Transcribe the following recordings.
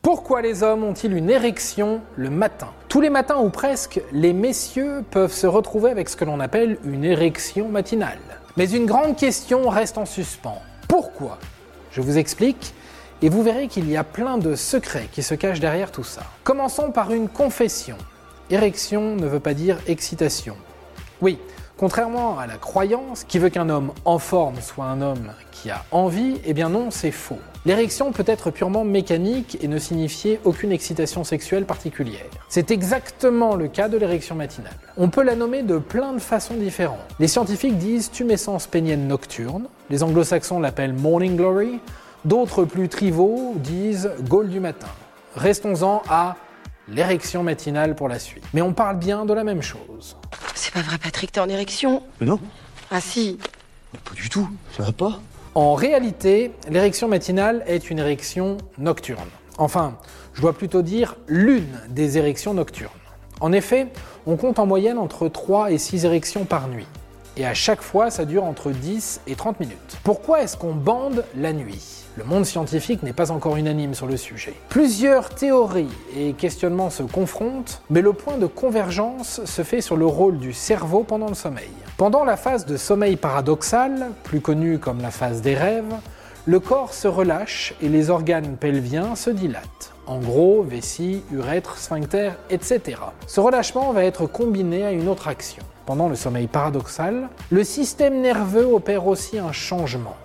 Pourquoi les hommes ont-ils une érection le matin? Tous les matins ou presque, les messieurs peuvent se retrouver avec ce que l'on appelle une érection matinale. Mais une grande question reste en suspens. Pourquoi? Je vous explique et vous verrez qu'il y a plein de secrets qui se cachent derrière tout ça. Commençons par une confession. Érection ne veut pas dire excitation. Oui, Contrairement à la croyance qui veut qu'un homme en forme soit un homme qui a envie, eh bien non, c'est faux. L'érection peut être purement mécanique et ne signifier aucune excitation sexuelle particulière. C'est exactement le cas de l'érection matinale. On peut la nommer de plein de façons différentes. Les scientifiques disent tumescence pénienne nocturne, les anglo-saxons l'appellent morning glory, d'autres plus triviaux disent goal du matin. Restons-en à l'érection matinale pour la suite. Mais on parle bien de la même chose. C'est pas vrai, Patrick, t'es en érection Mais non, Ah si. pas du tout, ça va pas. En réalité, l'érection matinale est une érection nocturne. Enfin, je dois plutôt dire l'une des érections nocturnes. En effet, on compte en moyenne entre 3 et 6 érections par nuit. Et à chaque fois, ça dure entre 10 et 30 minutes. Pourquoi est-ce qu'on bande la nuit? Le monde scientifique n'est pas encore unanime sur le sujet. Plusieurs théories et questionnements se confrontent, mais le point de convergence se fait sur le rôle du cerveau pendant le sommeil. Pendant la phase de sommeil paradoxal, plus connue comme la phase des rêves, le corps se relâche et les organes pelviens se dilatent. En gros, vessie, urètre, sphincter, etc. Ce relâchement va être combiné à une autre action. Pendant le sommeil paradoxal, le système nerveux opère aussi un changement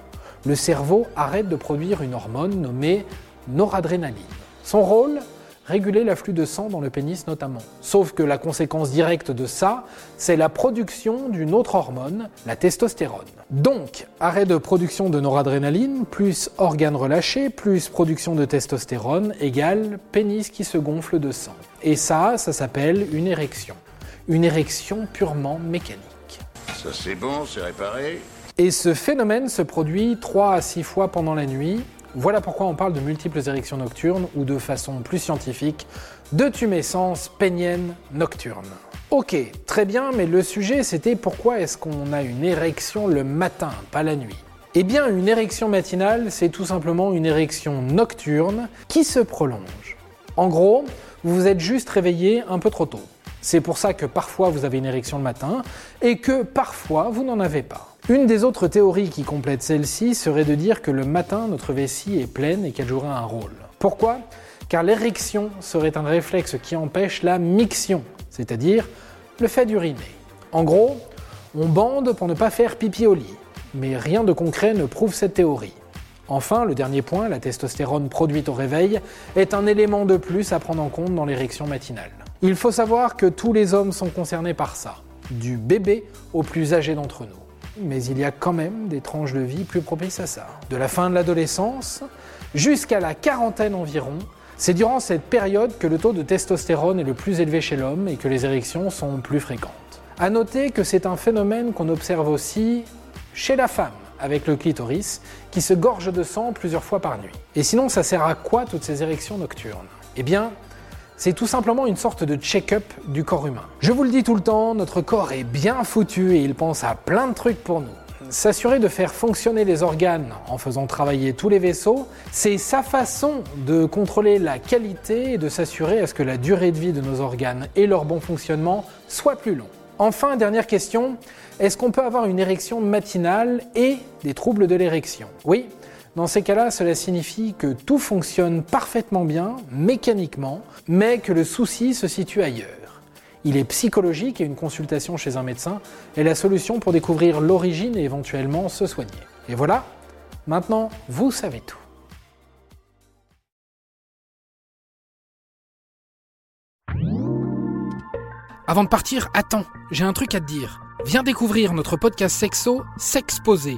le cerveau arrête de produire une hormone nommée noradrénaline. Son rôle? Réguler l'afflux de sang dans le pénis notamment. Sauf que la conséquence directe de ça, c'est la production d'une autre hormone, la testostérone. Donc, arrêt de production de noradrénaline, plus organes relâchés, plus production de testostérone, égale pénis qui se gonfle de sang. Et ça, ça s'appelle une érection. Une érection purement mécanique. Ça c'est bon, c'est réparé. Et ce phénomène se produit 3 à 6 fois pendant la nuit. Voilà pourquoi on parle de multiples érections nocturnes ou de façon plus scientifique de tumescence pénienne nocturne. Ok, très bien, mais le sujet c'était pourquoi est-ce qu'on a une érection le matin, pas la nuit? Eh bien, une érection matinale, c'est tout simplement une érection nocturne qui se prolonge. En gros, vous vous êtes juste réveillé un peu trop tôt. C'est pour ça que parfois vous avez une érection le matin et que parfois vous n'en avez pas. Une des autres théories qui complète celle-ci serait de dire que le matin, notre vessie est pleine et qu'elle jouerait un rôle. Pourquoi? Car l'érection serait un réflexe qui empêche la miction, c'est-à-dire le fait d'uriner. En gros, on bande pour ne pas faire pipi au lit, mais rien de concret ne prouve cette théorie. Enfin, le dernier point, la testostérone produite au réveil, est un élément de plus à prendre en compte dans l'érection matinale. Il faut savoir que tous les hommes sont concernés par ça, du bébé au plus âgé d'entre nous mais il y a quand même des tranches de vie plus propices à ça. De la fin de l'adolescence jusqu'à la quarantaine environ, c'est durant cette période que le taux de testostérone est le plus élevé chez l'homme et que les érections sont plus fréquentes. A noter que c'est un phénomène qu'on observe aussi chez la femme, avec le clitoris, qui se gorge de sang plusieurs fois par nuit. Et sinon, ça sert à quoi toutes ces érections nocturnes? Eh bien, c'est tout simplement une sorte de check-up du corps humain. Je vous le dis tout le temps, notre corps est bien foutu et il pense à plein de trucs pour nous. S'assurer de faire fonctionner les organes en faisant travailler tous les vaisseaux, c'est sa façon de contrôler la qualité et de s'assurer à ce que la durée de vie de nos organes et leur bon fonctionnement soit plus long. Enfin, dernière question, est-ce qu'on peut avoir une érection matinale et des troubles de l'érection? Oui, dans ces cas-là, cela signifie que tout fonctionne parfaitement bien, mécaniquement, mais que le souci se situe ailleurs. Il est psychologique et une consultation chez un médecin est la solution pour découvrir l'origine et éventuellement se soigner. Et voilà, maintenant, vous savez tout. Avant de partir, attends, j'ai un truc à te dire. Viens découvrir notre podcast sexo, S'exposer